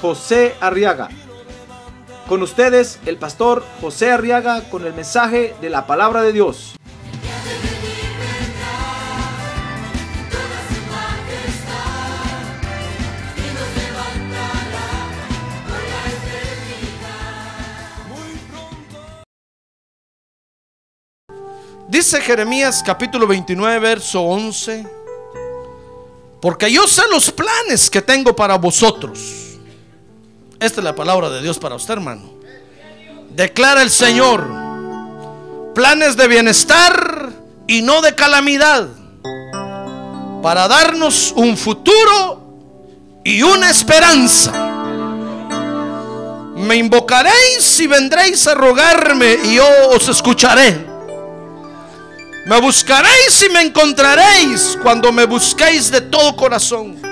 José Arriaga. Con ustedes, el pastor José Arriaga con el mensaje de la palabra de Dios. Dice Jeremías capítulo 29, verso 11. Porque yo sé los planes que tengo para vosotros. Esta es la palabra de Dios para usted, hermano. Declara el Señor. Planes de bienestar y no de calamidad. Para darnos un futuro y una esperanza. Me invocaréis y vendréis a rogarme y yo os escucharé. Me buscaréis y me encontraréis cuando me busquéis de todo corazón.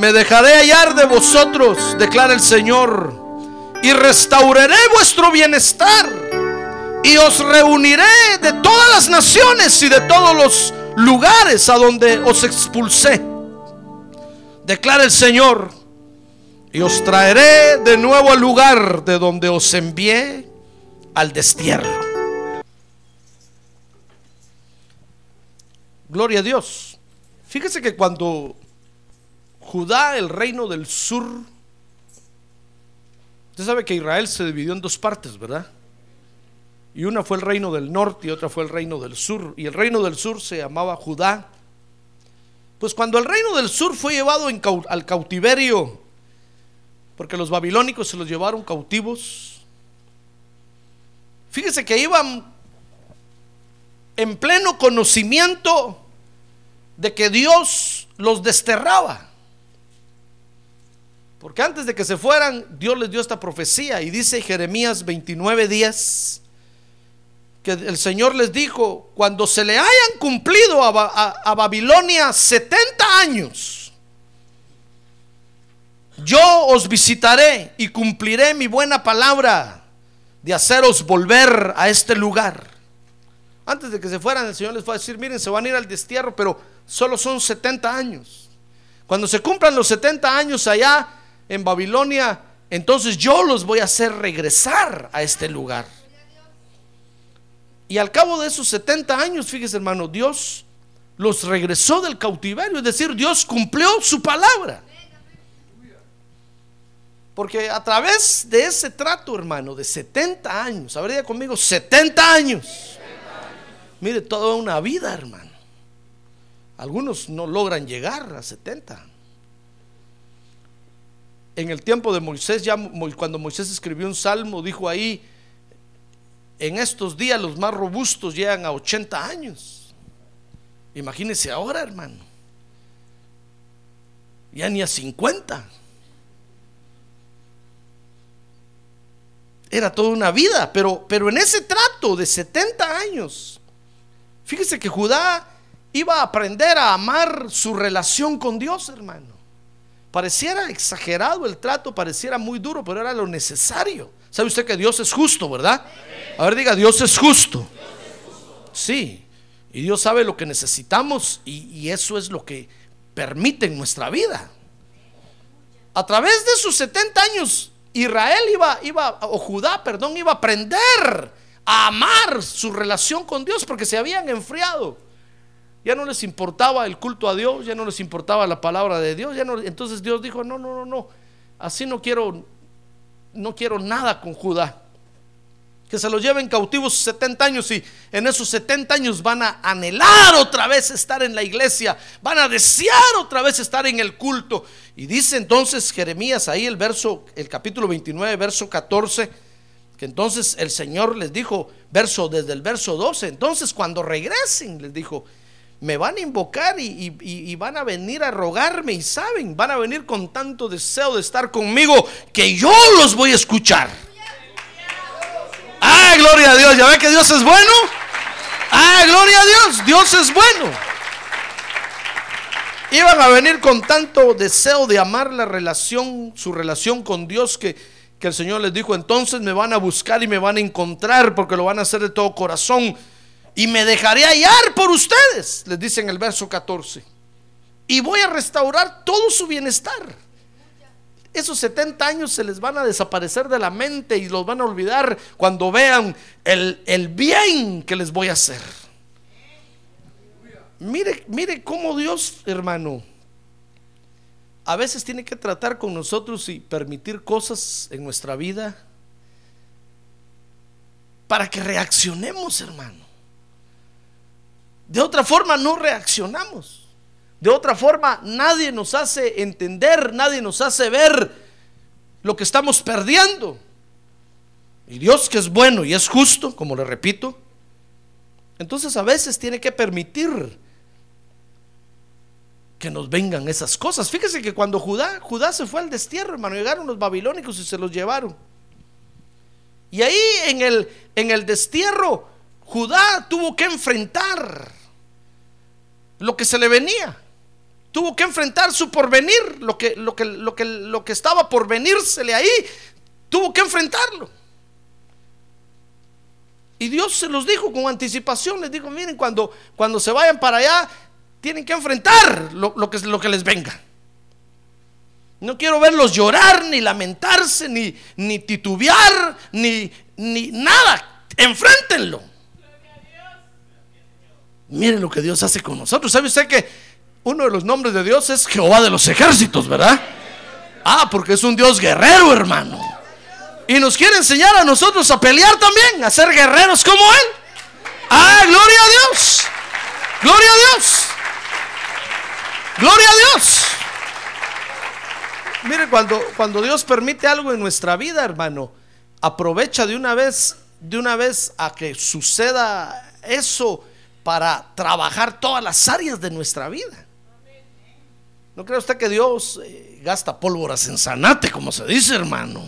Me dejaré hallar de vosotros, declara el Señor, y restauraré vuestro bienestar. Y os reuniré de todas las naciones y de todos los lugares a donde os expulsé. Declara el Señor, y os traeré de nuevo al lugar de donde os envié al destierro. Gloria a Dios. Fíjese que cuando Judá, el reino del sur, usted sabe que Israel se dividió en dos partes, ¿verdad? Y una fue el reino del norte y otra fue el reino del sur. Y el reino del sur se llamaba Judá. Pues cuando el reino del sur fue llevado al cautiverio, porque los babilónicos se los llevaron cautivos, fíjese que iban en pleno conocimiento de que Dios los desterraba. Porque antes de que se fueran, Dios les dio esta profecía y dice Jeremías 29 días que el Señor les dijo, cuando se le hayan cumplido a, Babilonia 70 años, yo os visitaré y cumpliré mi buena palabra de haceros volver a este lugar. Antes de que se fueran, el Señor les fue a decir, miren, se van a ir al destierro, pero solo son 70 años. Cuando se cumplan los 70 años allá en Babilonia, entonces yo los voy a hacer regresar a este lugar. Y al cabo de esos 70 años, fíjese hermano, Dios los regresó del cautiverio, es decir, Dios cumplió su palabra. Porque a través de ese trato, hermano, de 70 años, habría conmigo 70 años Mire, toda una vida, hermano. Algunos no logran llegar a 70. En el tiempo de Moisés, ya cuando Moisés escribió un salmo, dijo ahí, en estos días los más robustos llegan a 80 años. Imagínese ahora, hermano. Ya ni a 50. Era toda una vida, pero, pero en ese trato de 70 años, Fíjese que Judá iba a aprender a amar su relación con Dios, hermano. Pareciera exagerado el trato, pareciera muy duro, pero era lo necesario. ¿Sabe usted que Dios es justo, verdad? A ver, diga, Dios es justo. Sí, y Dios sabe lo que necesitamos y, eso es lo que permite en nuestra vida. A través de sus 70 años, Israel iba, iba, o Judá, perdón, iba a aprender a amar su relación con Dios porque se habían enfriado. Ya no les importaba el culto a Dios, ya no les importaba la palabra de Dios, ya no, entonces Dios dijo, "No, no, no, no. Así no quiero no quiero nada con Judá. Que se los lleven cautivos 70 años y en esos 70 años van a anhelar otra vez estar en la iglesia, van a desear otra vez estar en el culto. Y dice entonces Jeremías ahí el verso el capítulo 29, verso 14 que entonces el Señor les dijo, verso desde el verso 12, entonces cuando regresen, les dijo, me van a invocar y, van a venir a rogarme y saben, van a venir con tanto deseo de estar conmigo que yo los voy a escuchar. Ah, gloria a Dios, ya ve que Dios es bueno. Ah, gloria a Dios, Dios es bueno. Iban a venir con tanto deseo de amar la relación, su relación con Dios, que, que el Señor les dijo, entonces me van a buscar y me van a encontrar porque lo van a hacer de todo corazón. Y me dejaré hallar por ustedes, les dice en el verso 14. Y voy a restaurar todo su bienestar. Esos 70 años se les van a desaparecer de la mente y los van a olvidar cuando vean el, el bien que les voy a hacer. Mire, mire cómo Dios, hermano, a veces tiene que tratar con nosotros y permitir cosas en nuestra vida para que reaccionemos, hermano. De otra forma no reaccionamos. De otra forma nadie nos hace entender, nadie nos hace ver lo que estamos perdiendo. Y Dios que es bueno y es justo, como le repito, entonces a veces tiene que permitir que nos vengan esas cosas. Fíjese que cuando Judá, Judá se fue al destierro, hermano, llegaron los babilónicos y se los llevaron. Y ahí en el, en el destierro, Judá tuvo que enfrentar lo que se le venía. Tuvo que enfrentar su porvenir, lo que, lo que, lo que, lo que estaba por venírsele ahí, tuvo que enfrentarlo. Y Dios se los dijo con anticipación, les dijo, miren, cuando, cuando se vayan para allá, tienen que enfrentar lo, lo que, lo que les venga. No quiero verlos llorar, ni lamentarse, ni, ni titubear, ni, ni nada. Enfréntenlo. Miren lo que Dios hace con nosotros. ¿Sabe usted que uno de los nombres de Dios es Jehová de los ejércitos, verdad? Ah, porque es un Dios guerrero, hermano. Y nos quiere enseñar a nosotros a pelear también, a ser guerreros como Él. Ah, gloria a Dios. Gloria a Dios. Gloria a Dios. Mire, cuando, cuando Dios permite algo en nuestra vida, hermano, aprovecha de una vez, de una vez a que suceda eso para trabajar todas las áreas de nuestra vida. ¿No cree usted que Dios eh, gasta pólvoras en sanate, como se dice, hermano?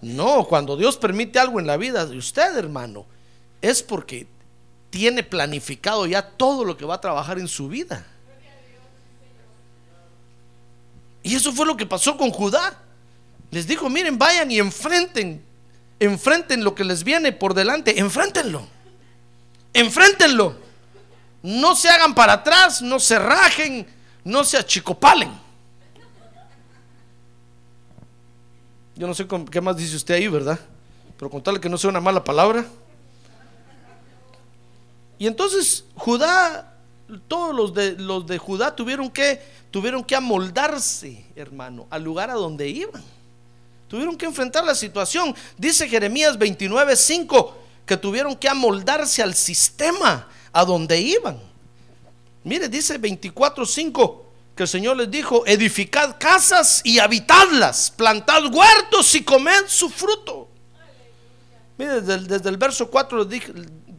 No, cuando Dios permite algo en la vida de usted, hermano, es porque tiene planificado ya todo lo que va a trabajar en su vida. Y eso fue lo que pasó con Judá. Les dijo, miren, vayan y enfrenten, enfrenten lo que les viene por delante, enfréntenlo, enfréntenlo. No se hagan para atrás, no se rajen, no se achicopalen. Yo no sé con- qué más dice usted ahí, ¿verdad? Pero contarle que no sea una mala palabra. Y entonces Judá, todos los de, los de Judá tuvieron que, tuvieron que amoldarse, hermano, al lugar a donde iban. Tuvieron que enfrentar la situación. Dice Jeremías 29, 5, que tuvieron que amoldarse al sistema a donde iban. Mire, dice 24, 5, que el Señor les dijo, edificad casas y habitadlas, plantad huertos y comed su fruto. Mire, desde el, verso 4 les dije-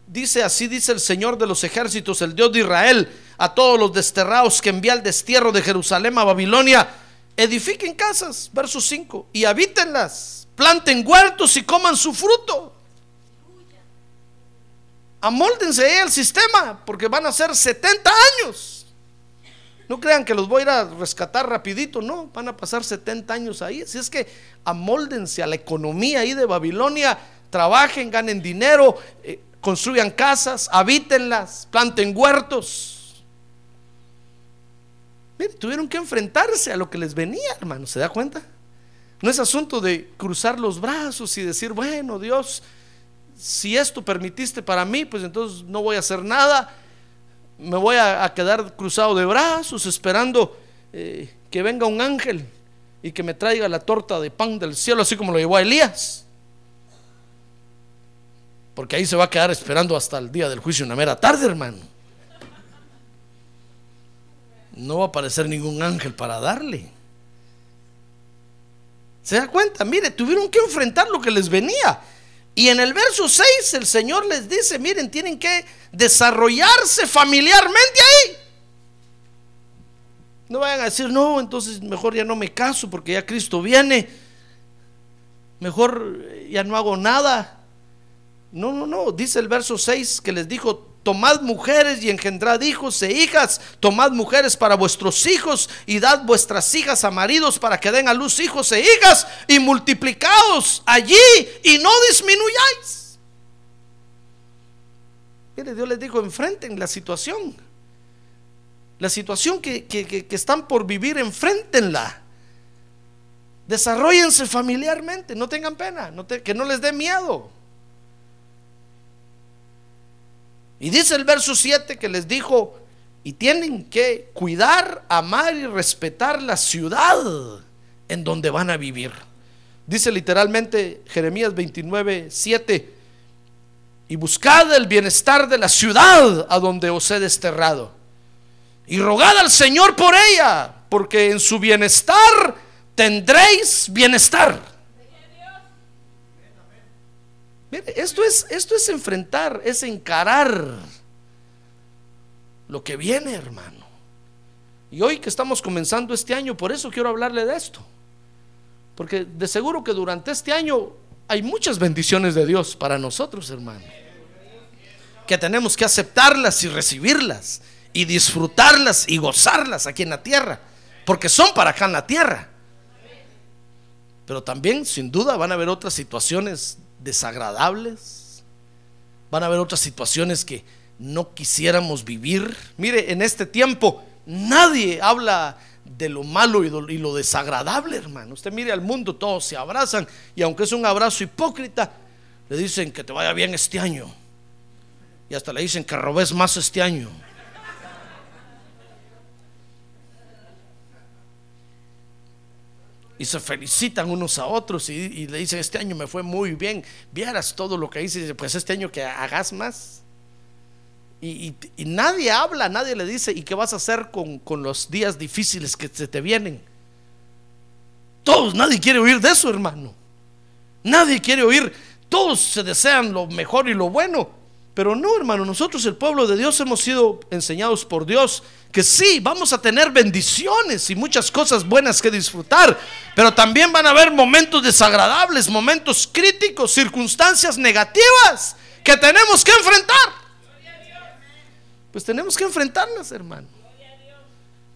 dice, así dice el Señor de los ejércitos, el Dios de Israel, a todos los desterrados que envía al destierro de Jerusalén a Babilonia, edifiquen casas, verso 5, y habítenlas, planten huertos y coman su fruto. Amóldense al sistema, porque van a ser 70 años. No crean que los voy a ir a rescatar rapidito, no, van a pasar 70 años ahí. Así es que amóldense a la economía ahí de Babilonia, trabajen, ganen dinero, eh, construyan casas, habítenlas, planten huertos. Mire, tuvieron que enfrentarse a lo que les venía, hermano, ¿se da cuenta? No es asunto de cruzar los brazos y decir, bueno, Dios, si esto permitiste para mí, pues entonces no voy a hacer nada me voy a, quedar cruzado de brazos esperando eh, que venga un ángel y que me traiga la torta de pan del cielo, así como lo llevó a Elías. Porque ahí se va a quedar esperando hasta el día del juicio, una mera tarde, hermano. No va a aparecer ningún ángel para darle. ¿Se da cuenta? Mire, tuvieron que enfrentar lo que les venía. Y en el verso 6 el Señor les dice, miren, tienen que desarrollarse familiarmente ahí. No vayan a decir, no, entonces mejor ya no me caso porque ya Cristo viene. Mejor ya no hago nada. No, no, no. Dice el verso 6 que les dijo, tomad mujeres y engendrad hijos e hijas, tomad mujeres para vuestros hijos y dad vuestras hijas a maridos para que den a luz hijos e hijas y multiplicaos allí y no disminuyáis. Mire, Dios les dijo, enfrenten la situación. La situación que, están por vivir, enfréntenla. Desarrollense familiarmente, no tengan pena, que no les dé miedo. Y dice el verso 7 que les dijo, y tienen que cuidar, amar y respetar la ciudad en donde van a vivir. Dice literalmente Jeremías 29, 7, y buscad el bienestar de la ciudad a donde os he desterrado y rogad al Señor por ella, porque en su bienestar tendréis bienestar. Esto es, esto es enfrentar, es encarar lo que viene, hermano. Y hoy que estamos comenzando este año, por eso quiero hablarle de esto. Porque de seguro que durante este año hay muchas bendiciones de Dios para nosotros, hermano. Que tenemos que aceptarlas y recibirlas y disfrutarlas y gozarlas aquí en la tierra, porque son para acá en la tierra. Pero también, sin duda, van a haber otras situaciones desagradables, van a haber otras situaciones que no quisiéramos vivir. Mire, en este tiempo nadie habla de lo malo y lo, desagradable, hermano. Usted mire al mundo, todos se abrazan y aunque es un abrazo hipócrita, le dicen que te vaya bien este año. Y hasta le dicen que robes más este año. Y se felicitan unos a otros y, le dicen, este año me fue muy bien, vieras todo lo que hice, pues este año que hagas más. Y, nadie habla, nadie le dice, ¿y qué vas a hacer con, con los días difíciles que se te vienen? Todos, nadie quiere oír de eso, hermano. Nadie quiere oír, todos se desean lo mejor y lo bueno. Pero no, hermano, nosotros el pueblo de Dios hemos sido enseñados por Dios que sí, vamos a tener bendiciones y muchas cosas buenas que disfrutar, pero también van a haber momentos desagradables, momentos críticos, circunstancias negativas que tenemos que enfrentar. Pues tenemos que enfrentarlas, hermano.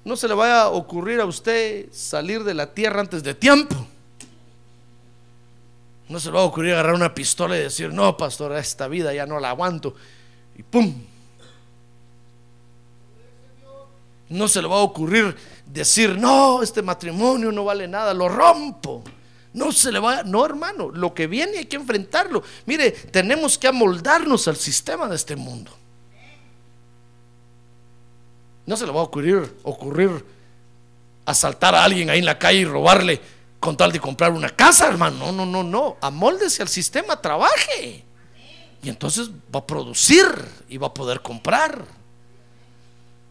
No se le vaya a ocurrir a usted salir de la tierra antes de tiempo. No se le va a ocurrir agarrar una pistola y decir, no, pastor, esta vida ya no la aguanto. Y pum. No se le va a ocurrir decir, no, este matrimonio no vale nada, lo rompo. No se le va, no hermano, lo que viene hay que enfrentarlo. Mire, tenemos que amoldarnos al sistema de este mundo. No se le va a ocurrir, ocurrir asaltar a alguien ahí en la calle y robarle con tal de comprar una casa, hermano. No, no, no, no. Amóldese al sistema, trabaje. Y entonces va a producir y va a poder comprar.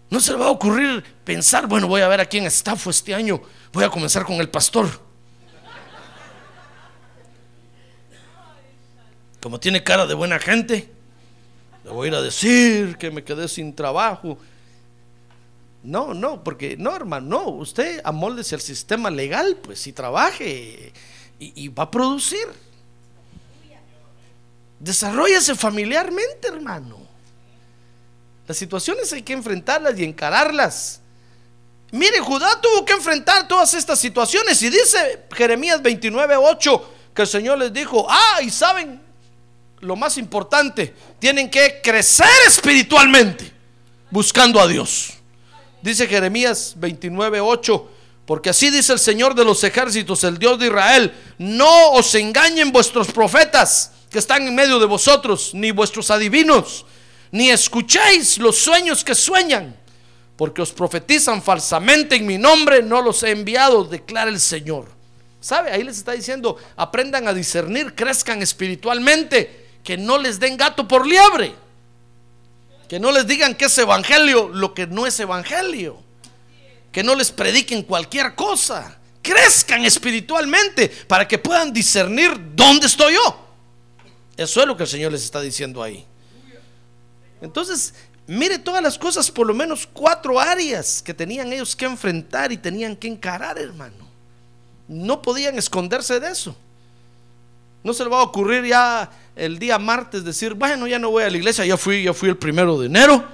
No se le va a ocurrir pensar, bueno, voy a ver a quién estafo este año. Voy a comenzar con el pastor. Como tiene cara de buena gente, le voy a ir a decir que me quedé sin trabajo no, no, porque no, hermano, no, usted amóldese al sistema legal, pues, y trabaje y, va a producir. Desarrollase familiarmente, hermano. Las situaciones hay que enfrentarlas y encararlas. Mire, Judá tuvo que enfrentar todas estas situaciones y dice Jeremías 29, 8 que el Señor les dijo, ah, y saben, lo más importante, tienen que crecer espiritualmente buscando a Dios. Dice Jeremías 29, 8. Porque así dice el Señor de los ejércitos, el Dios de Israel, no os engañen vuestros profetas que están en medio de vosotros, ni vuestros adivinos, ni escuchéis los sueños que sueñan, porque os profetizan falsamente en mi nombre, no los he enviado, declara el Señor. ¿Sabe? Ahí les está diciendo, aprendan a discernir, crezcan espiritualmente, que no les den gato por liebre. Que no les digan que es evangelio lo que no es evangelio. Que no les prediquen cualquier cosa. Crezcan espiritualmente para que puedan discernir dónde estoy yo. Eso es lo que el Señor les está diciendo ahí. Entonces, mire todas las cosas, por lo menos cuatro áreas que tenían ellos que enfrentar y tenían que encarar, hermano. No podían esconderse de eso. No se le va a ocurrir ya el día martes decir, bueno, ya no voy a la iglesia, ya fui, ya fui el primero de enero.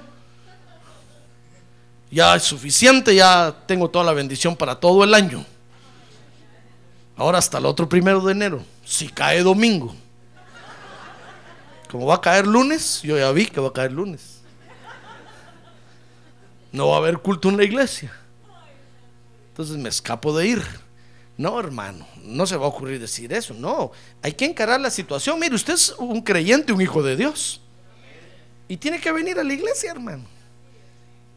Ya es suficiente, ya tengo toda la bendición para todo el año. Ahora hasta el otro primero de enero, si cae domingo. Como va a caer lunes, yo ya vi que va a caer lunes. No va a haber culto en la iglesia. Entonces me escapo de ir. No, hermano, no se va a ocurrir decir eso. No, hay que encarar la situación. Mire, usted es un creyente, un hijo de Dios. Y tiene que venir a la iglesia, hermano.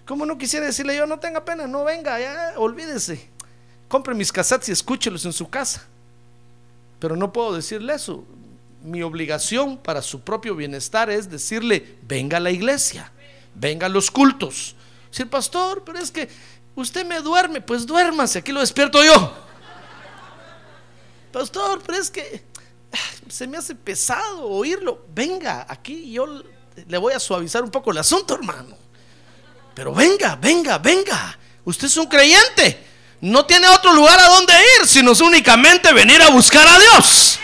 ¿Cómo no quisiera decirle yo, no tenga pena, no venga, ya, olvídese? Compre mis cassettes y escúchelos en su casa. Pero no puedo decirle eso. Mi obligación para su propio bienestar es decirle, venga a la iglesia, venga a los cultos. Decir, pastor, pero es que usted me duerme, pues duérmase, aquí lo despierto yo. Pastor, pero es que se me hace pesado oírlo. Venga, aquí yo le voy a suavizar un poco el asunto, hermano. Pero venga, venga, venga. Usted es un creyente. No tiene otro lugar a donde ir, sino únicamente venir a buscar a Dios.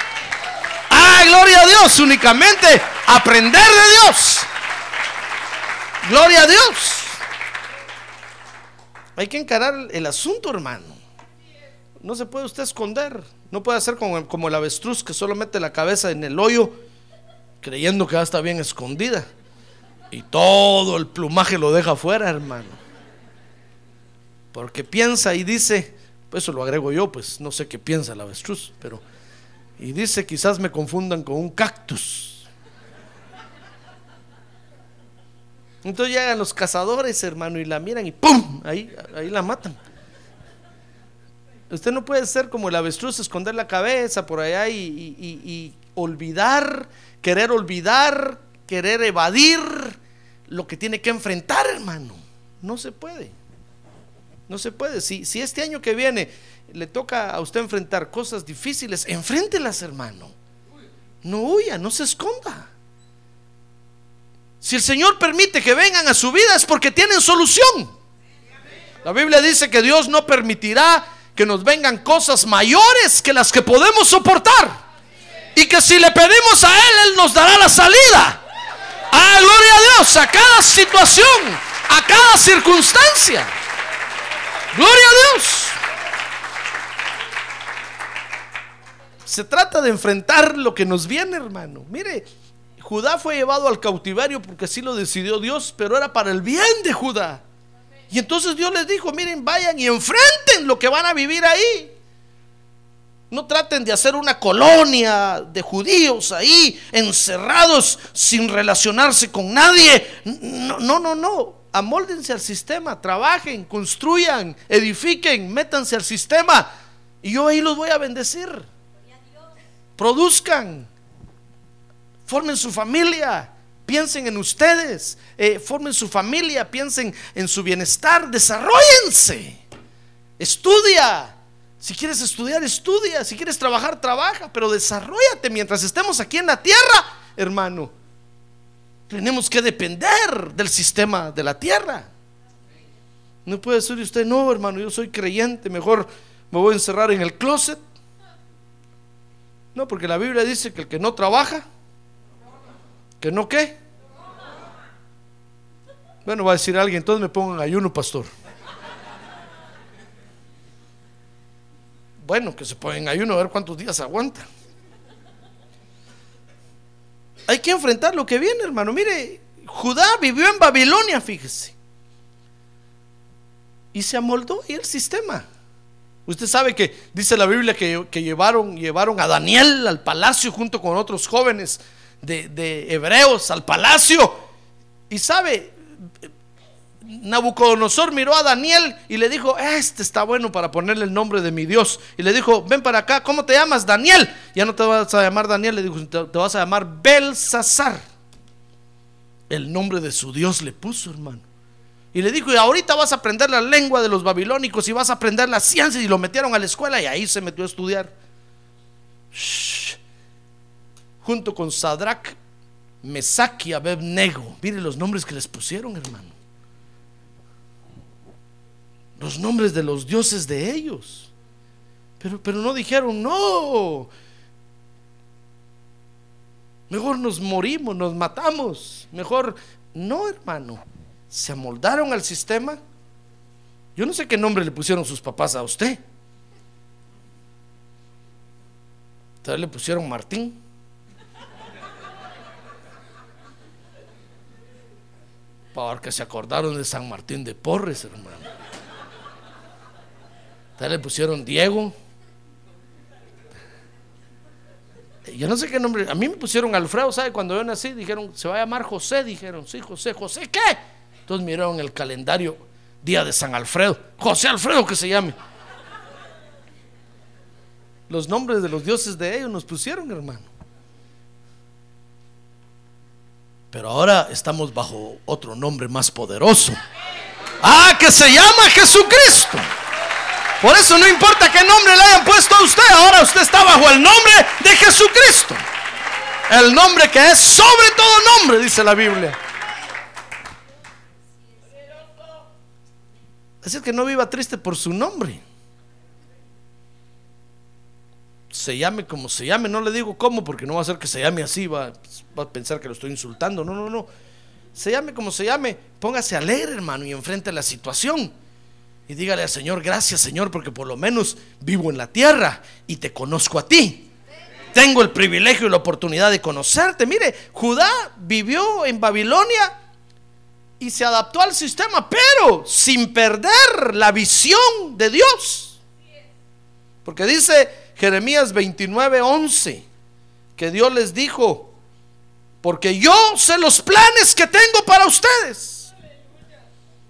Ah, gloria a Dios, únicamente aprender de Dios. Gloria a Dios. Hay que encarar el asunto, hermano. No se puede usted esconder. No puede hacer como, como el avestruz que solo mete la cabeza en el hoyo creyendo que va a estar bien escondida. Y todo el plumaje lo deja afuera, hermano. Porque piensa y dice, pues eso lo agrego yo, pues no sé qué piensa el avestruz, pero... Y dice, quizás me confundan con un cactus. Entonces llegan los cazadores, hermano, y la miran y ¡pum! Ahí, ahí la matan. Usted no puede ser como el avestruz, esconder la cabeza por allá y, olvidar, querer olvidar, querer evadir lo que tiene que enfrentar, hermano. No se puede. No se puede. Si, si este año que viene le toca a usted enfrentar cosas difíciles, enfréntelas, hermano. No huya, no se esconda. Si el Señor permite que vengan a su vida es porque tienen solución. La Biblia dice que Dios no permitirá que nos vengan cosas mayores que las que podemos soportar. Y que si le pedimos a Él, Él nos dará la salida. Ah, gloria a Dios, a cada situación, a cada circunstancia. Gloria a Dios. Se trata de enfrentar lo que nos viene, hermano. Mire, Judá fue llevado al cautiverio porque así lo decidió Dios, pero era para el bien de Judá. Y entonces Dios les dijo, miren, vayan y enfrenten lo que van a vivir ahí. No traten de hacer una colonia de judíos ahí, encerrados, sin relacionarse con nadie. No, no, no, no. Amóldense al sistema, trabajen, construyan, edifiquen, métanse al sistema. Y yo ahí los voy a bendecir. Produzcan, formen su familia, piensen en ustedes, eh, formen su familia, piensen en su bienestar, desarrollense, estudia. Si quieres estudiar, estudia. Si quieres trabajar, trabaja. Pero desarrollate mientras estemos aquí en la tierra, hermano. Tenemos que depender del sistema de la tierra. No puede decir usted, no, hermano, yo soy creyente, mejor me voy a encerrar en el closet. No, porque la Biblia dice que el que no trabaja, ¿Que no qué? Bueno, va a decir alguien, entonces me pongan ayuno, pastor. Bueno, que se pongan ayuno a ver cuántos días aguanta. Hay que enfrentar lo que viene, hermano. Mire, Judá vivió en Babilonia, fíjese. Y se amoldó ahí el sistema. Usted sabe que dice la Biblia que, que llevaron, llevaron a Daniel al palacio junto con otros jóvenes de, hebreos al palacio. Y sabe, Nabucodonosor miró a Daniel y le dijo, este está bueno para ponerle el nombre de mi Dios. Y le dijo, ven para acá, ¿cómo te llamas? Daniel. Ya no te vas a llamar Daniel, le dijo, te, vas a llamar Belsasar. El nombre de su Dios le puso, hermano. Y le dijo, y ahorita vas a aprender la lengua de los babilónicos y vas a aprender la ciencia. Y lo metieron a la escuela y ahí se metió a estudiar. Junto con Sadrach, Mesach y Abednego. Mire los nombres que les pusieron, hermano. Los nombres de los dioses de ellos. Pero, pero no dijeron, no. Mejor nos morimos, nos matamos. Mejor, no, hermano. Se amoldaron al sistema. Yo no sé qué nombre le pusieron sus papás a usted. Tal le pusieron Martín. Porque se acordaron de San Martín de Porres, hermano. Vez le pusieron Diego. Yo no sé qué nombre. A mí me pusieron Alfredo, ¿sabe? Cuando yo nací, dijeron, se va a llamar José. Dijeron, sí, José. ¿José qué? Entonces miraron el calendario, día de San Alfredo. José Alfredo que se llame. Los nombres de los dioses de ellos nos pusieron, hermano. Pero ahora estamos bajo otro nombre más poderoso. Ah, que se llama Jesucristo. Por eso no importa qué nombre le hayan puesto a usted, ahora usted está bajo el nombre de Jesucristo. El nombre que es sobre todo nombre, dice la Biblia. Así que no viva triste por su nombre. Se llame como se llame, no le digo cómo, porque no va a ser que se llame así, va, va a pensar que lo estoy insultando. No, no, no. Se llame como se llame, póngase alegre, hermano, y enfrente la situación. Y dígale al Señor, gracias Señor, porque por lo menos vivo en la tierra y te conozco a ti. Tengo el privilegio y la oportunidad de conocerte. Mire, Judá vivió en Babilonia y se adaptó al sistema, pero sin perder la visión de Dios. Porque dice Jeremías 29, 11, que Dios les dijo, porque yo sé los planes que tengo para ustedes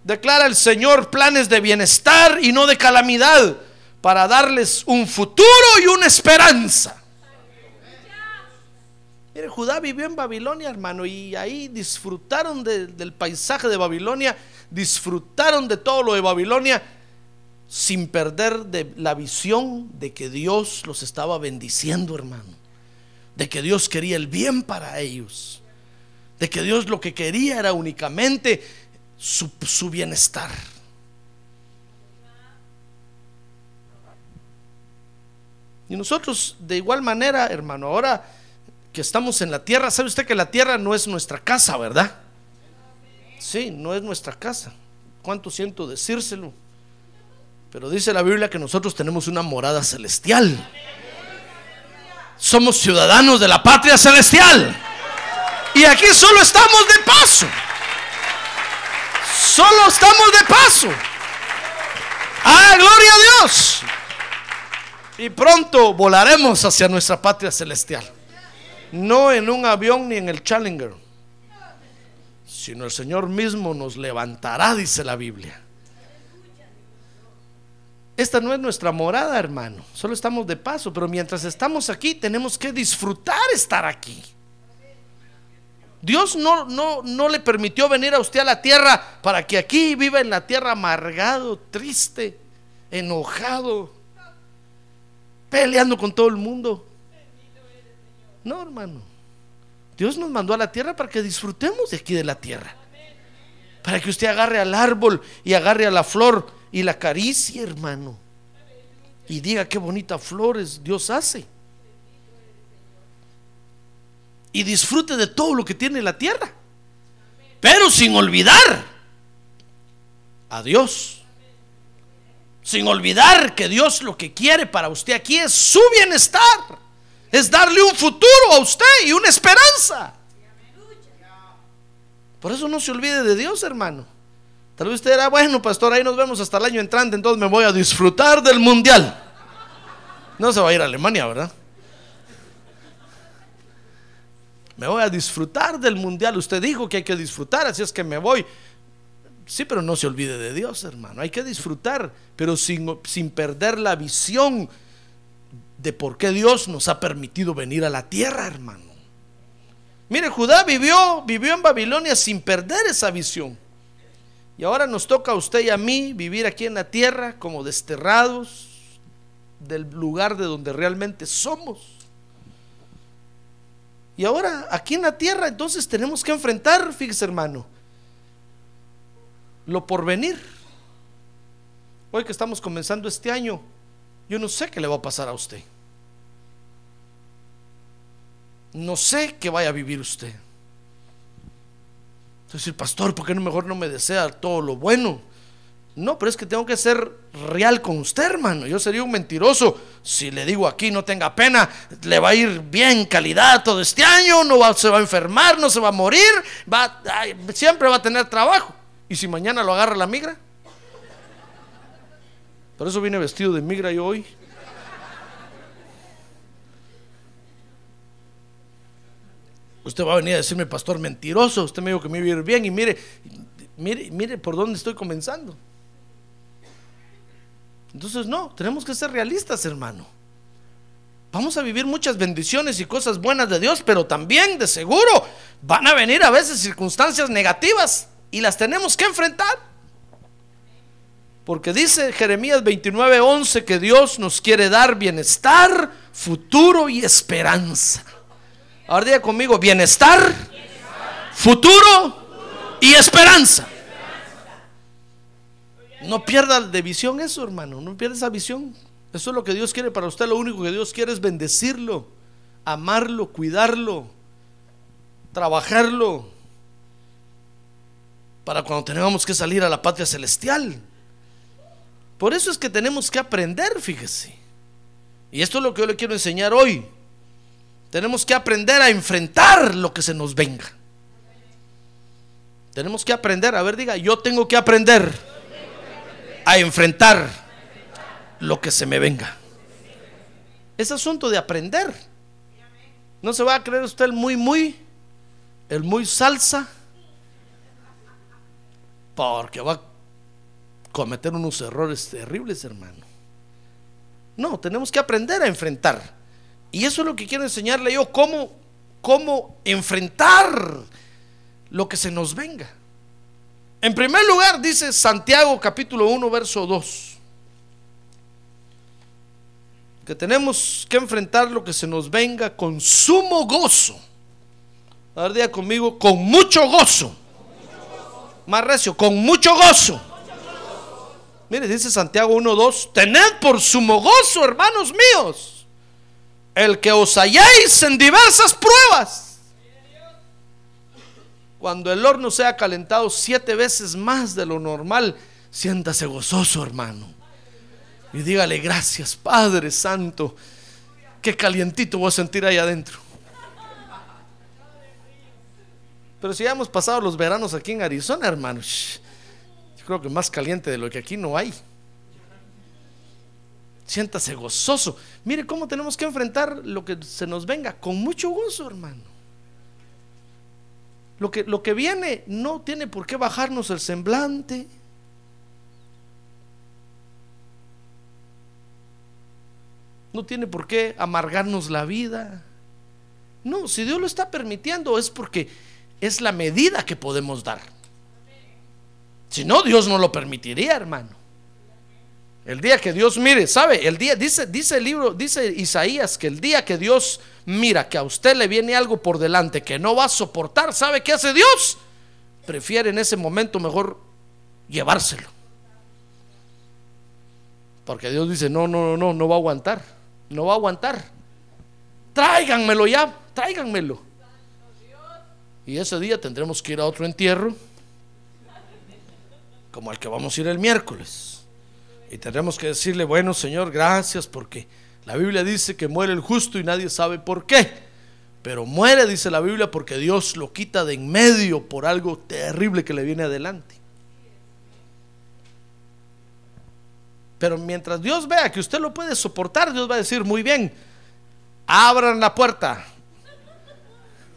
declara el Señor planes de bienestar y no de calamidad para darles un futuro y una esperanza. Mire, Judá vivió en Babilonia, hermano, y ahí disfrutaron del paisaje de Babilonia, disfrutaron de todo lo de Babilonia, sin perder de la visión de que Dios los estaba bendiciendo, hermano, de que Dios quería el bien para ellos, de que Dios lo que quería era únicamente su, bienestar. Y nosotros de igual manera, hermano, ahora que estamos en la tierra, ¿sabe usted que la tierra no es nuestra casa, verdad? Sí, no es nuestra casa. ¿Cuánto siento decírselo? Pero dice la Biblia que nosotros tenemos una morada celestial. Somos ciudadanos de la patria celestial. Y aquí solo estamos de paso. Solo estamos de paso. ¡Ah, gloria a Dios! Y pronto volaremos hacia nuestra patria celestial. No en un avión ni en el Challenger, sino el Señor mismo nos levantará, dice la Biblia. Esta no es nuestra morada, hermano. Solo estamos de paso, pero mientras estamos aquí tenemos que disfrutar estar aquí. Dios no, no, no le permitió venir a usted a la tierra para que aquí viva en la tierra amargado, triste, enojado, peleando con todo el mundo. No, hermano. Dios nos mandó a la tierra para que disfrutemos de aquí de la tierra. Para que usted agarre al árbol y agarre a la flor y la acaricie, hermano. Y diga qué bonitas flores Dios hace y disfrute de todo lo que tiene la tierra. Pero sin olvidar a Dios. Sin olvidar que Dios lo que quiere para usted aquí es su bienestar. Es darle un futuro a usted y una esperanza. Por eso no se olvide de Dios, hermano. Tal vez usted dirá, bueno, pastor, ahí nos vemos hasta el año entrante, entonces me voy a disfrutar del mundial. No se va a ir a Alemania, ¿verdad? Me voy a disfrutar del mundial. Usted dijo que hay que disfrutar, así es que me voy. Sí, pero no se olvide de Dios, hermano. Hay que disfrutar, pero sin, sin perder la visión de por qué Dios nos ha permitido venir a la tierra, hermano. Mire, Judá vivió, vivió en Babilonia sin perder esa visión. Y ahora nos toca a usted y a mí vivir aquí en la tierra como desterrados del lugar de donde realmente somos. Y ahora, aquí en la tierra, entonces tenemos que enfrentar, fíjese hermano, lo por venir. Hoy que estamos comenzando este año, yo no sé qué le va a pasar a usted. No sé qué vaya a vivir usted. Entonces, pastor, ¿por qué no mejor no me desea todo lo bueno? No, pero es que tengo que ser real con usted, hermano. Yo sería un mentiroso si le digo aquí no tenga pena, le va a ir bien calidad todo este año, no va, se va a enfermar, no se va a morir, va, siempre va a tener trabajo. ¿Y si mañana lo agarra la migra? Por eso vine vestido de migra yo hoy. Usted va a venir a decirme, pastor, mentiroso. Usted me dijo que me iba a ir bien y mire, mire, mire por dónde estoy comenzando. Entonces, no, tenemos que ser realistas, hermano. Vamos a vivir muchas bendiciones y cosas buenas de Dios, pero también de seguro van a venir a veces circunstancias negativas y las tenemos que enfrentar. Porque dice Jeremías 29:11 que Dios nos quiere dar bienestar, futuro y esperanza. Ahora diga conmigo, bienestar, futuro y esperanza. No pierda de visión eso, hermano. No pierda esa visión. Eso es lo que Dios quiere para usted. Lo único que Dios quiere es bendecirlo, amarlo, cuidarlo, trabajarlo. Para cuando tengamos que salir a la patria celestial. Por eso es que tenemos que aprender, fíjese. Y esto es lo que yo le quiero enseñar hoy. Tenemos que aprender a enfrentar lo que se nos venga. Tenemos que aprender, a ver, diga, yo tengo que aprender a enfrentar lo que se me venga. Es asunto de aprender. No se va a creer usted el muy, muy, el muy salsa, porque va a cometer unos errores terribles, hermano. No, tenemos que aprender a enfrentar. Y eso es lo que quiero enseñarle yo, cómo, cómo enfrentar lo que se nos venga. En primer lugar, dice Santiago capítulo 1, verso 2, que tenemos que enfrentar lo que se nos venga con sumo gozo. A ver, conmigo, con mucho gozo. Más recio, con mucho gozo. Mire, dice Santiago 1.2, tened por sumo gozo, hermanos míos, el que os halláis en diversas pruebas cuando el horno sea calentado siete veces más de lo normal, siéntase gozoso, hermano. Y dígale gracias, Padre Santo. Qué calientito voy a sentir ahí adentro. Pero si ya hemos pasado los veranos aquí en Arizona, hermanos, yo creo que más caliente de lo que aquí no hay. Siéntase gozoso. Mire cómo tenemos que enfrentar lo que se nos venga con mucho gozo, hermano. Lo que, lo que viene no tiene por qué bajarnos el semblante. No tiene por qué amargarnos la vida. No, si Dios lo está permitiendo es porque es la medida que podemos dar. Si no, Dios no lo permitiría, hermano. El día que Dios mire, ¿sabe? El día, dice, dice el libro, dice Isaías que el día que Dios mira que a usted le viene algo por delante que no va a soportar, ¿sabe qué hace Dios? Prefiere en ese momento mejor llevárselo. Porque Dios dice, no, no, no, no, no va a aguantar, no va a aguantar. Tráiganmelo ya, tráiganmelo. Y ese día tendremos que ir a otro entierro, como al que vamos a ir el miércoles. Y tendremos que decirle, bueno Señor, gracias porque la Biblia dice que muere el justo y nadie sabe por qué. Pero muere, dice la Biblia, porque Dios lo quita de en medio por algo terrible que le viene adelante. Pero mientras Dios vea que usted lo puede soportar, Dios va a decir, muy bien, abran la puerta,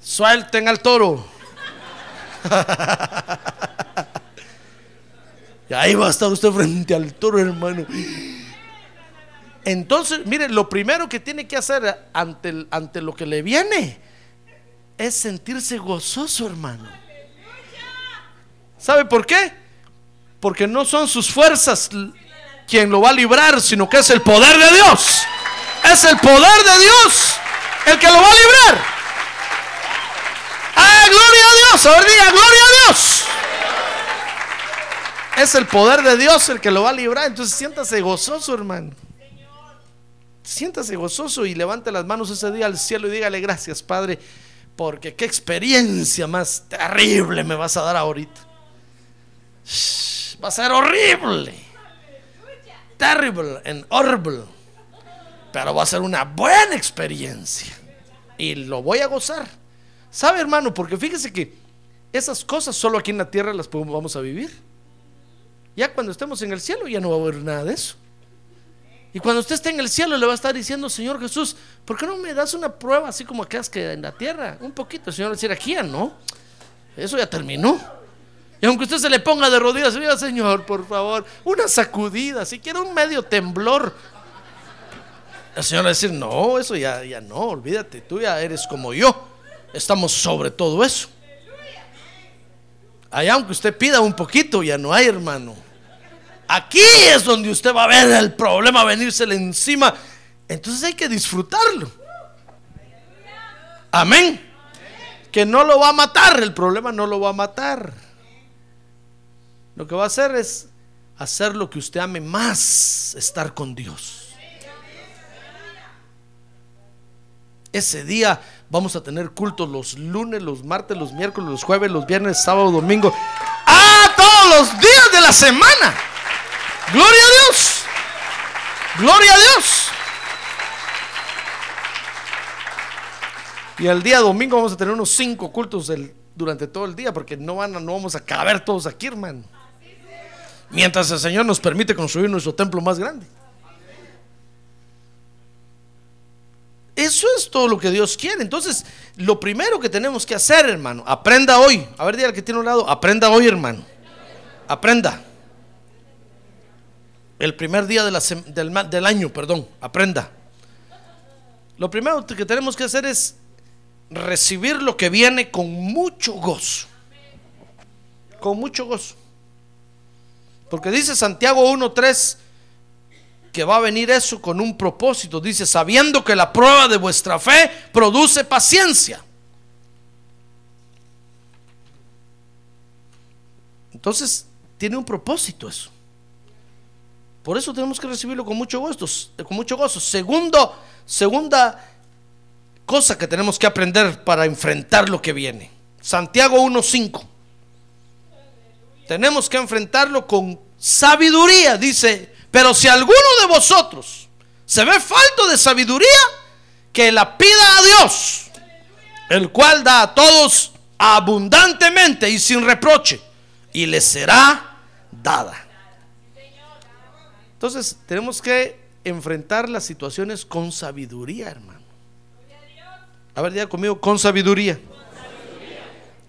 suelten al toro. Y ahí va a estar usted frente al toro, hermano. Entonces, mire, lo primero que tiene que hacer ante, ante lo que le viene es sentirse gozoso, hermano. ¿Sabe por qué? Porque no son sus fuerzas quien lo va a librar, sino que es el poder de Dios. Es el poder de Dios el que lo va a librar. gloria a Dios. A diga, gloria a Dios. Es el poder de Dios el que lo va a librar. Entonces siéntase gozoso, hermano. Siéntase gozoso y levante las manos ese día al cielo y dígale gracias, Padre, porque qué experiencia más terrible me vas a dar ahorita. Va a ser horrible. Terrible and horrible. Pero va a ser una buena experiencia. Y lo voy a gozar. ¿Sabe, hermano? Porque fíjese que esas cosas solo aquí en la tierra las vamos a vivir. Ya cuando estemos en el cielo ya no va a haber nada de eso. Y cuando usted esté en el cielo le va a estar diciendo, Señor Jesús, ¿por qué no me das una prueba así como aquellas que en la tierra? Un poquito, el Señor va a decir, aquí ya no. Eso ya terminó. Y aunque usted se le ponga de rodillas, Señor, por favor, una sacudida, si quiere un medio temblor. El Señor va a decir, no, eso ya, ya no, olvídate, tú ya eres como yo. Estamos sobre todo eso. Allá aunque usted pida un poquito, ya no hay, hermano. Aquí es donde usted va a ver el problema venírsele encima. Entonces hay que disfrutarlo. Amén. Que no lo va a matar, el problema no lo va a matar. Lo que va a hacer es hacer lo que usted ame más, estar con Dios. Ese día vamos a tener cultos los lunes, los martes, los miércoles, los jueves, los viernes, sábado, domingo. ¡Ah! Todos los días de la semana. Gloria a Dios. Gloria a Dios. Y el día domingo vamos a tener unos cinco cultos durante todo el día, porque no, van no vamos a caber todos aquí, hermano. Mientras el Señor nos permite construir nuestro templo más grande. Eso es todo lo que Dios quiere. Entonces, lo primero que tenemos que hacer, hermano, aprenda hoy. A ver, dígale que tiene un lado, aprenda hoy, hermano. Aprenda el primer día del, año, perdón, aprenda. Lo primero que tenemos que hacer es recibir lo que viene con mucho gozo. Con mucho gozo. Porque dice Santiago 1.3 que va a venir eso con un propósito. Dice, sabiendo que la prueba de vuestra fe produce paciencia. Entonces, tiene un propósito eso. Por eso tenemos que recibirlo con mucho gusto, con mucho gozo. Segundo, segunda cosa que tenemos que aprender para enfrentar lo que viene. Santiago 1:5. Tenemos que enfrentarlo con sabiduría, dice, pero si alguno de vosotros se ve falto de sabiduría, que la pida a Dios, el cual da a todos abundantemente y sin reproche, y le será dada. Entonces, tenemos que enfrentar las situaciones con sabiduría, hermano. A ver, diga conmigo, con sabiduría.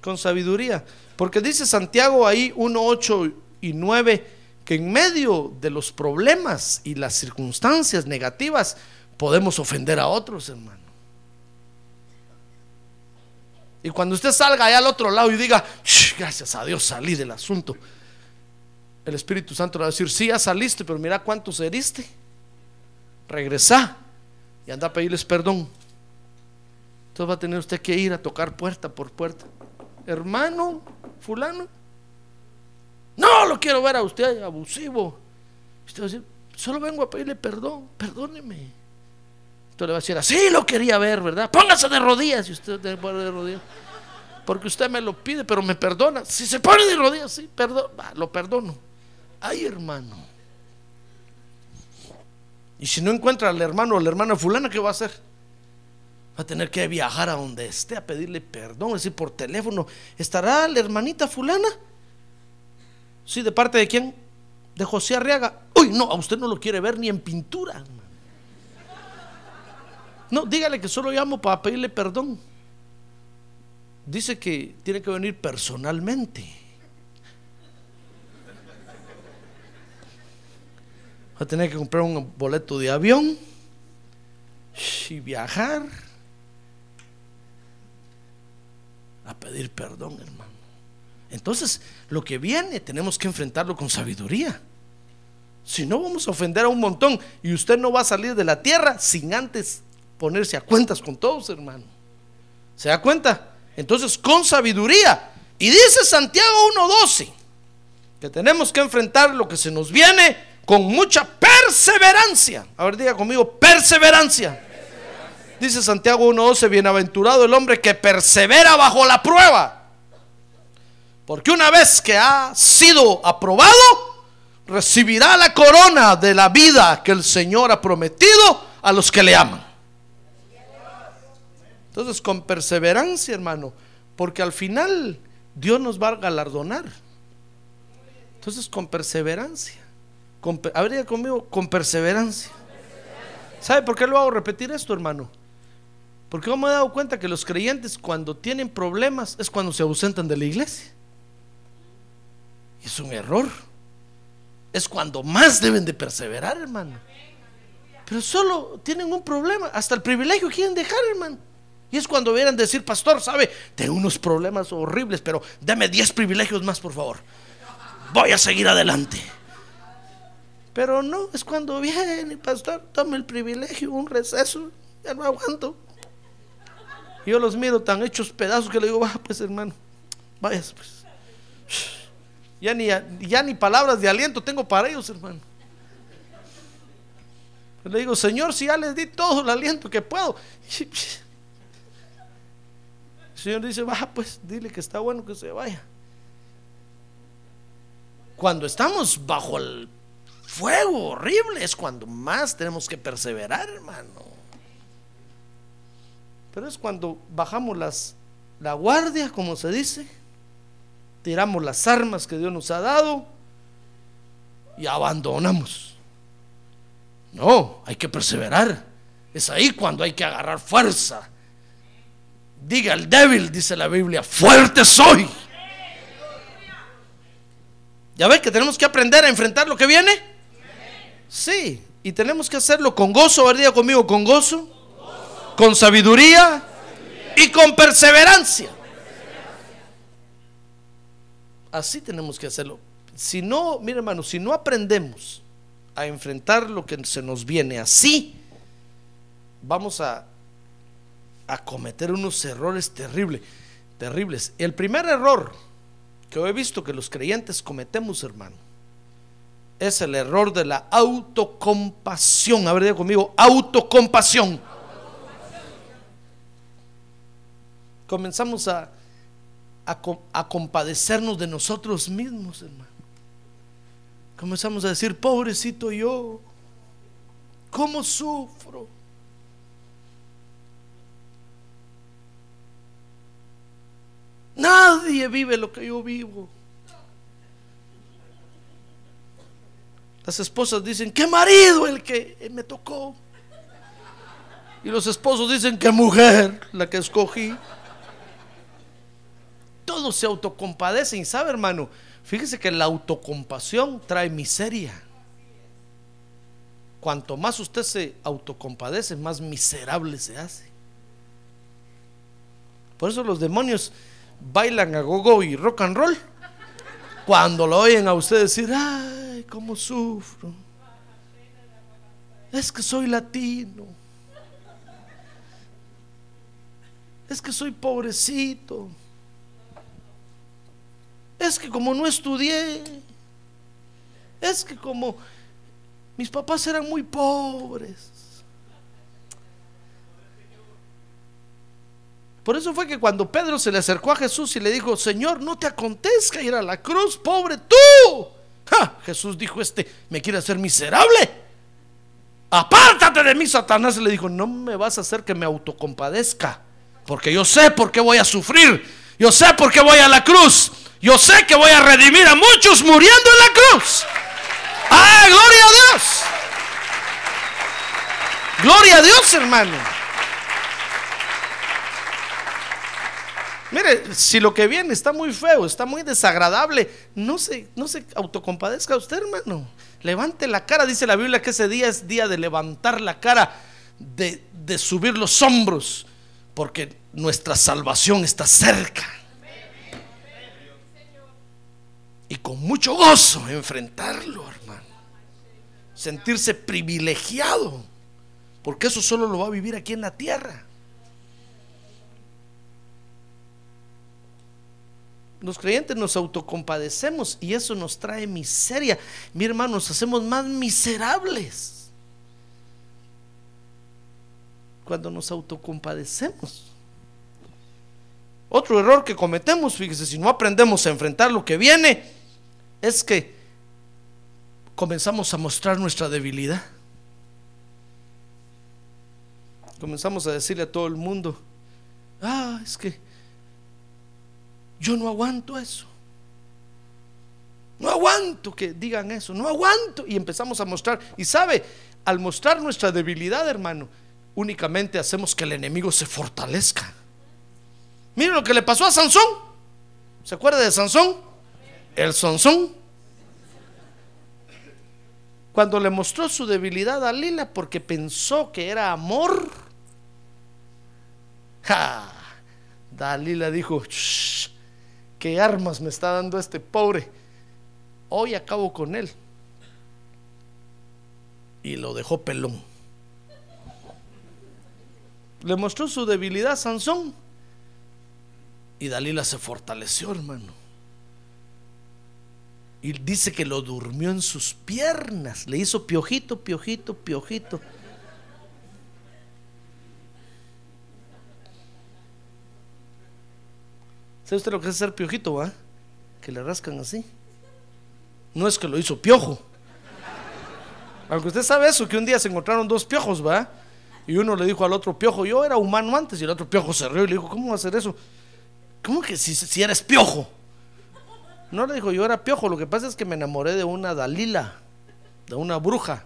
Con sabiduría. Porque dice Santiago ahí 1, 8 y 9 que en medio de los problemas y las circunstancias negativas podemos ofender a otros, hermano. Y cuando usted salga allá al otro lado y diga, gracias a Dios salí del asunto, el Espíritu Santo le va a decir, sí, ya saliste, pero mira cuántos heriste. Regresa y anda a pedirles perdón. Entonces va a tener usted que ir a tocar puerta por puerta. Hermano, fulano, no lo quiero ver a usted abusivo. Usted va a decir, solo vengo a pedirle perdón, perdóneme. Entonces le va a decir, así lo quería ver, ¿verdad? Póngase de rodillas si usted de rodillas. Porque usted me lo pide, pero me perdona. Si se pone de rodillas, sí, perdón, lo perdono. Ay, hermano. Y si no encuentra al hermano o la hermana fulana, ¿qué va a hacer? Va a tener que viajar a donde esté a pedirle perdón, es decir, por teléfono. ¿Estará la hermanita fulana? Sí, ¿de parte de quién? De José Arriaga. Uy, no, a usted no lo quiere ver ni en pintura. No, dígale que solo llamo para pedirle perdón. Dice que tiene que venir personalmente. Va a tener que comprar un boleto de avión y viajar a pedir perdón, hermano. Entonces, lo que viene tenemos que enfrentarlo con sabiduría. Si no, vamos a ofender a un montón y usted no va a salir de la tierra sin antes ponerse a cuentas con todos, hermano. ¿Se da cuenta? Entonces, con sabiduría. Y dice Santiago 1.12 que tenemos que enfrentar lo que se nos viene con mucha perseverancia. A ver, diga conmigo, perseverancia. Dice Santiago 1.12, bienaventurado el hombre que persevera bajo la prueba. Porque una vez que ha sido aprobado, recibirá la corona de la vida que el Señor ha prometido a los que le aman. Entonces, con perseverancia, hermano, porque al final Dios nos va a galardonar. Entonces, con perseverancia. Con, conmigo, con perseverancia. ¿Sabe por qué lo hago repetir esto, hermano? Porque yo me he dado cuenta que los creyentes cuando tienen problemas es cuando se ausentan de la iglesia. Es un error. Es cuando más deben de perseverar, hermano. Pero solo tienen un problema. Hasta el privilegio quieren dejar, hermano. Y es cuando vieran decir, pastor, sabe, tengo unos problemas horribles, pero dame 10 privilegios más, por favor. Voy a seguir adelante. Pero no, es cuando viene, pastor, tome el privilegio, un receso, ya no aguanto. Yo los miro tan hechos pedazos que le digo, va, pues hermano, vaya pues. Ya ni, ya ni palabras de aliento tengo para ellos, hermano. Le digo, Señor, si ya les di todo el aliento que puedo. El Señor dice, va, pues dile que está bueno que se vaya. Cuando estamos bajo el fuego horrible es cuando más tenemos que perseverar, hermano. Pero es cuando bajamos las, la guardia, como se dice, tiramos las armas que Dios nos ha dado y abandonamos. No, hay que perseverar. Es ahí cuando hay que agarrar fuerza Diga el débil, dice la Biblia, fuerte soy. ¿Ya ve que tenemos que aprender a enfrentar lo que viene? Sí, y tenemos que hacerlo con gozo, ¿verdad? Conmigo, con gozo, con sabiduría y con perseverancia. Así tenemos que hacerlo. Si no, mire hermano, si no aprendemos a enfrentar lo que se nos viene así, vamos a a cometer unos errores terribles, terribles. El primer error que he visto que los creyentes cometemos, hermano, es el error de la autocompasión. A ver, diga conmigo, autocompasión. Comenzamos a, a, a compadecernos de nosotros mismos, hermano. Comenzamos a decir, pobrecito yo, ¿cómo sufro? Nadie vive lo que yo vivo. Las esposas dicen, qué marido el que me tocó. Y los esposos dicen, qué mujer la que escogí. Todos se autocompadecen. ¿Sabe, hermano? Fíjese que la autocompasión trae miseria. Cuanto más usted se autocompadece, más miserable se hace. Por eso los demonios bailan a gogo y rock and roll, cuando lo oyen a usted decir, ay, cómo sufro. Es que soy latino. Es que soy pobrecito. Es que como no estudié. Es que como mis papás eran muy pobres. Por eso fue que cuando Pedro se le acercó a Jesús y le dijo, Señor, no te acontezca ir a la cruz, pobre tú. Jesús dijo, este me quiere hacer miserable. Apártate de mí, Satanás. le dijo, no me vas a hacer que me autocompadezca, porque yo sé por qué voy a sufrir. Yo sé por qué voy a la cruz. Yo sé que voy a redimir a muchos muriendo en la cruz. ¡Ah, gloria a Dios! Gloria a Dios, hermano. Mire, si lo que viene está muy feo, está muy desagradable, no se, no se autocompadezca usted, hermano. Levante la cara, dice la Biblia que ese día es día de levantar la cara, de, de subir los hombros, porque nuestra salvación está cerca. Y con mucho gozo enfrentarlo, hermano. Sentirse privilegiado, porque eso solo lo va a vivir aquí en la tierra. Los creyentes nos autocompadecemos y eso nos trae miseria. Mi hermano, nos hacemos más miserables cuando nos autocompadecemos. Otro error que cometemos, fíjese, si no aprendemos a enfrentar lo que viene, es que comenzamos a mostrar nuestra debilidad. Comenzamos a decirle a todo el mundo, ah, es que yo no aguanto eso. No aguanto que digan eso, no aguanto. Y empezamos a mostrar. Y sabe, al mostrar nuestra debilidad, hermano, únicamente hacemos que el enemigo se fortalezca. Miren lo que le pasó a Sansón. ¿Se acuerda de Sansón? El Sansón. Cuando le mostró su debilidad a Lila porque pensó que era amor. ¡Ja! Dalila dijo, ¿qué armas me está dando este pobre? Hoy acabo con él. Y lo dejó pelón. Le mostró su debilidad a Sansón. Y Dalila se fortaleció, hermano. Y dice que lo durmió en sus piernas. Le hizo piojito, piojito, piojito. ¿Sabe usted lo que es hacer piojito, va? Que le rascan así. No es que lo hizo piojo. Aunque usted sabe eso, que un día se encontraron dos piojos, va. Y uno le dijo al otro piojo, yo era humano antes. Y el otro piojo se rió y le dijo, ¿cómo va a hacer eso? ¿Cómo que si, si eres piojo? No le dijo, yo era piojo. Lo que pasa es que me enamoré de una Dalila, de una bruja.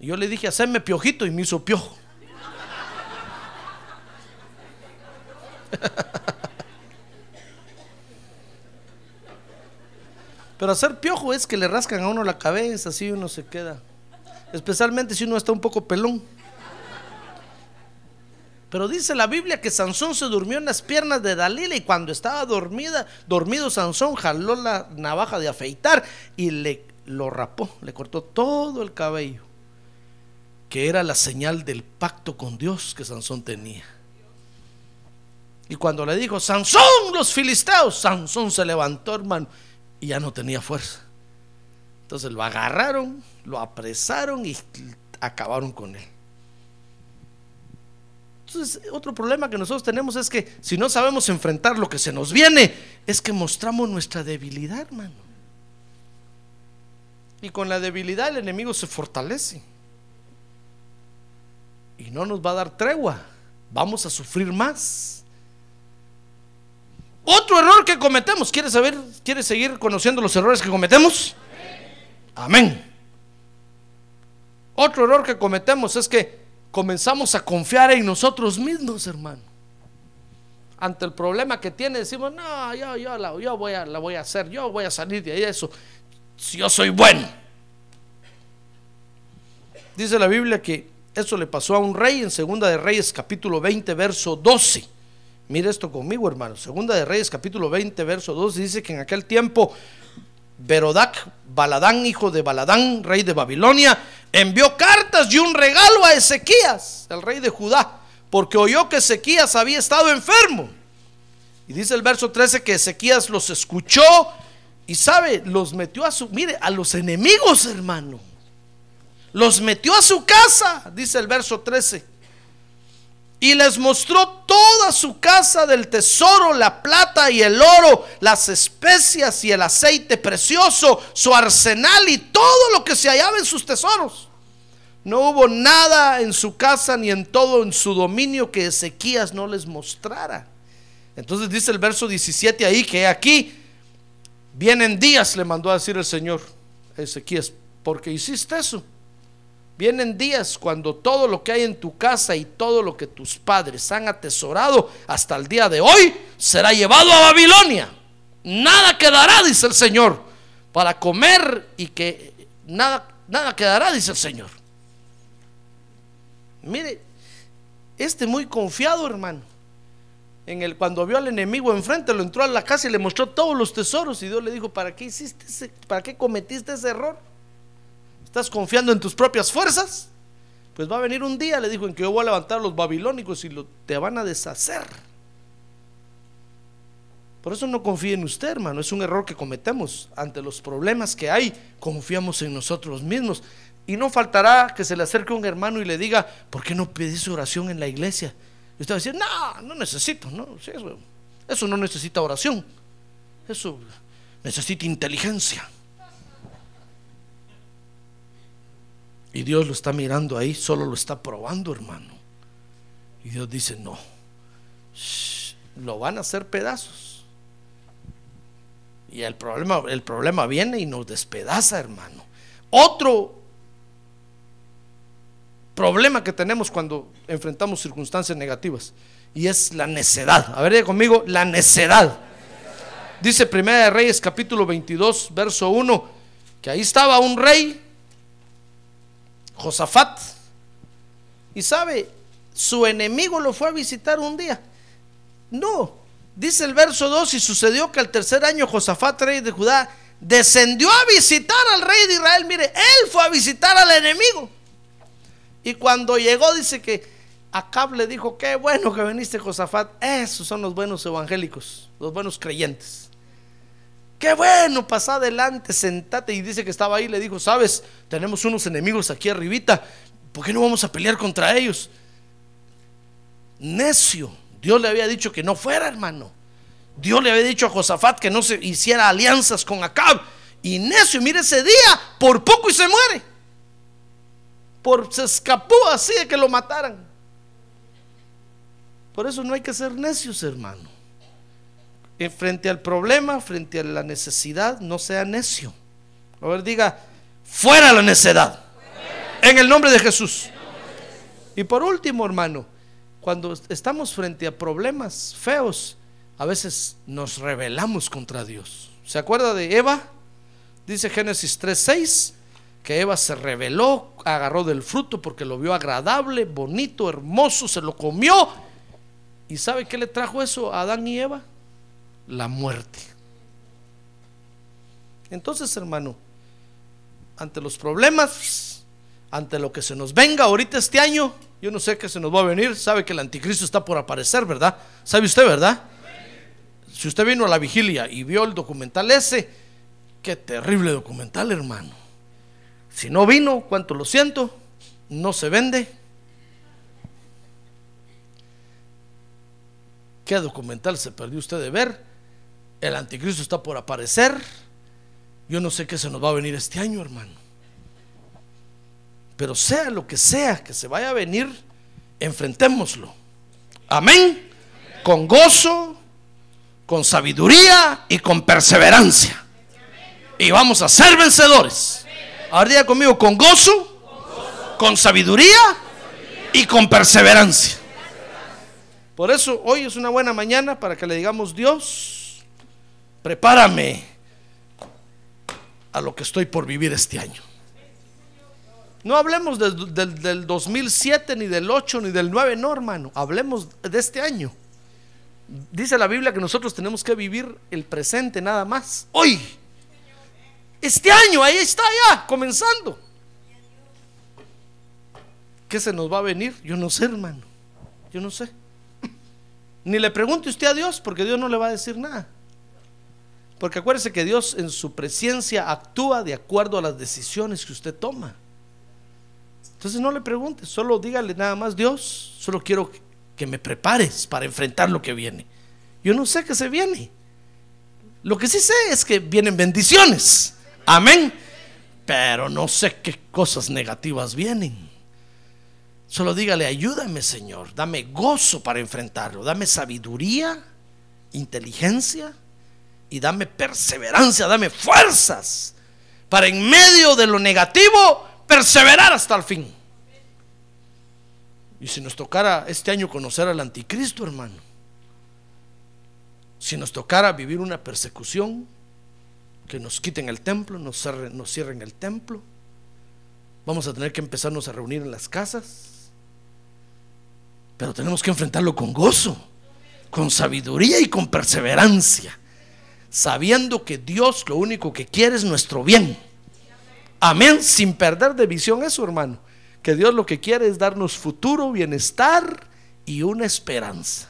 Y yo le dije, hacerme piojito y me hizo piojo. Pero hacer piojo es que le rascan a uno la cabeza, así uno se queda. Especialmente si uno está un poco pelón. Pero dice la Biblia que Sansón se durmió en las piernas de Dalila y cuando estaba dormida, dormido Sansón jaló la navaja de afeitar y le lo rapó, le cortó todo el cabello, que era la señal del pacto con Dios que Sansón tenía. Y cuando le dijo, Sansón, los filisteos, Sansón se levantó, hermano, y ya no tenía fuerza. Entonces lo agarraron, lo apresaron y acabaron con él. Entonces, otro problema que nosotros tenemos es que si no sabemos enfrentar lo que se nos viene, es que mostramos nuestra debilidad, hermano. Y con la debilidad el enemigo se fortalece. Y no nos va a dar tregua. Vamos a sufrir más. Otro error que cometemos. ¿Quieres saber? ¿Quieres seguir conociendo los errores que cometemos? Amén. Otro error que cometemos es que comenzamos a confiar en nosotros mismos, hermano. Ante el problema que tiene, decimos, no, yo, yo, la, voy a, la voy a hacer, yo voy a salir de ahí, eso. Si yo soy bueno. Dice la Biblia que eso le pasó a un rey en Segunda de Reyes capítulo 20, verso 12. Mire esto conmigo, hermano. Segunda de Reyes capítulo 20, verso 12 dice que en aquel tiempo Berodac, Baladán, hijo de Baladán, rey de Babilonia, envió cartas y un regalo a Ezequías, el rey de Judá, porque oyó que Ezequías había estado enfermo. Y dice el verso 13 que Ezequías los escuchó y sabe, los metió a su, mire, a los enemigos, hermano. Los metió a su casa, dice el verso 13 y les mostró toda su casa del tesoro, la plata y el oro, las especias y el aceite precioso, su arsenal y todo lo que se hallaba en sus tesoros. No hubo nada en su casa ni en todo en su dominio que Ezequías no les mostrara. Entonces dice el verso 17 ahí que aquí vienen días, le mandó a decir el Señor a Ezequías, porque hiciste eso. Vienen días cuando todo lo que hay en tu casa y todo lo que tus padres han atesorado hasta el día de hoy será llevado a Babilonia. Nada quedará, dice el Señor, para comer y que nada, nada quedará, dice el Señor. Mire, este muy confiado, hermano. En el, cuando vio al enemigo enfrente, lo entró a la casa y le mostró todos los tesoros. Y Dios le dijo: ¿Para qué hiciste ese, para qué cometiste ese error? ¿Estás confiando en tus propias fuerzas? Pues va a venir un día, le dijo, en que yo voy a levantar a los babilónicos y lo, te van a deshacer. Por eso no confíe en usted, hermano. Es un error que cometemos. Ante los problemas que hay, confiamos en nosotros mismos. Y no faltará que se le acerque un hermano y le diga, ¿por qué no pedís oración en la iglesia? Y usted va a decir, no, no necesito, no, eso, eso no necesita oración. Eso necesita inteligencia. Y Dios lo está mirando ahí, solo lo está probando, hermano. Y Dios dice, no, lo van a hacer pedazos. Y el problema, el problema viene y nos despedaza, hermano. Otro problema que tenemos cuando enfrentamos circunstancias negativas y es la necedad. A ver, conmigo, la necedad. Dice Primera de Reyes capítulo 22, verso 1, que ahí estaba un rey, Josafat, y sabe, su enemigo lo fue a visitar un día. No, dice el verso 2, y sucedió que al tercer año Josafat, rey de Judá, descendió a visitar al rey de Israel. Mire, él fue a visitar al enemigo. Y cuando llegó, dice que Acab le dijo, qué bueno que viniste Josafat. Esos son los buenos evangélicos, los buenos creyentes. Qué bueno, pasa adelante, sentate. Y dice que estaba ahí, le dijo, sabes, tenemos unos enemigos aquí arribita, ¿por qué no vamos a pelear contra ellos? Necio, Dios le había dicho que no fuera, hermano. Dios le había dicho a Josafat que no se hiciera alianzas con Acab. Y necio, mire ese día, por poco y se muere. Por, se escapó así de que lo mataran. Por eso no hay que ser necios, hermano frente al problema, frente a la necesidad, no sea necio. A ver, diga, fuera la necedad. En el nombre de Jesús. Y por último, hermano, cuando estamos frente a problemas feos, a veces nos rebelamos contra Dios. ¿Se acuerda de Eva? Dice Génesis 3:6 que Eva se rebeló, agarró del fruto porque lo vio agradable, bonito, hermoso, se lo comió. ¿Y sabe qué le trajo eso a Adán y Eva? La muerte. Entonces, hermano, ante los problemas, ante lo que se nos venga ahorita este año, yo no sé qué se nos va a venir, sabe que el anticristo está por aparecer, ¿verdad? ¿Sabe usted, verdad? Si usted vino a la vigilia y vio el documental ese, qué terrible documental, hermano. Si no vino, cuánto lo siento, no se vende. ¿Qué documental se perdió usted de ver? El anticristo está por aparecer. Yo no sé qué se nos va a venir este año, hermano. Pero sea lo que sea que se vaya a venir, enfrentémoslo. Amén. Con gozo, con sabiduría y con perseverancia. Y vamos a ser vencedores. Ahora conmigo, con gozo, con sabiduría y con perseverancia. Por eso hoy es una buena mañana para que le digamos Dios prepárame a lo que estoy por vivir este año. No hablemos del, 2007, ni del 8, ni del 9, no, hermano. Hablemos de este año. Dice la Biblia que nosotros tenemos que vivir el presente nada más. Hoy. Este año, ahí está ya, comenzando. ¿Qué se nos va a venir? Yo no sé, hermano. Yo no sé. Ni le pregunte usted a Dios, porque Dios no le va a decir nada. Porque acuérdese que Dios en su presencia actúa de acuerdo a las decisiones que usted toma. Entonces no le pregunte, solo dígale nada más, Dios, solo quiero que me prepares para enfrentar lo que viene. Yo no sé qué se viene. Lo que sí sé es que vienen bendiciones. Amén. Pero no sé qué cosas negativas vienen. Solo dígale, ayúdame Señor, dame gozo para enfrentarlo, dame sabiduría, inteligencia y dame perseverancia, dame fuerzas para en medio de lo negativo perseverar hasta el fin. Y si nos tocara este año conocer al anticristo, hermano, si nos tocara vivir una persecución, que nos quiten el templo, nos cierren, el templo, vamos a tener que empezarnos a reunir en las casas, pero tenemos que enfrentarlo con gozo, con sabiduría y con perseverancia sabiendo que Dios lo único que quiere es nuestro bien. Amén, sin perder de visión eso, hermano. Que Dios lo que quiere es darnos futuro, bienestar y una esperanza.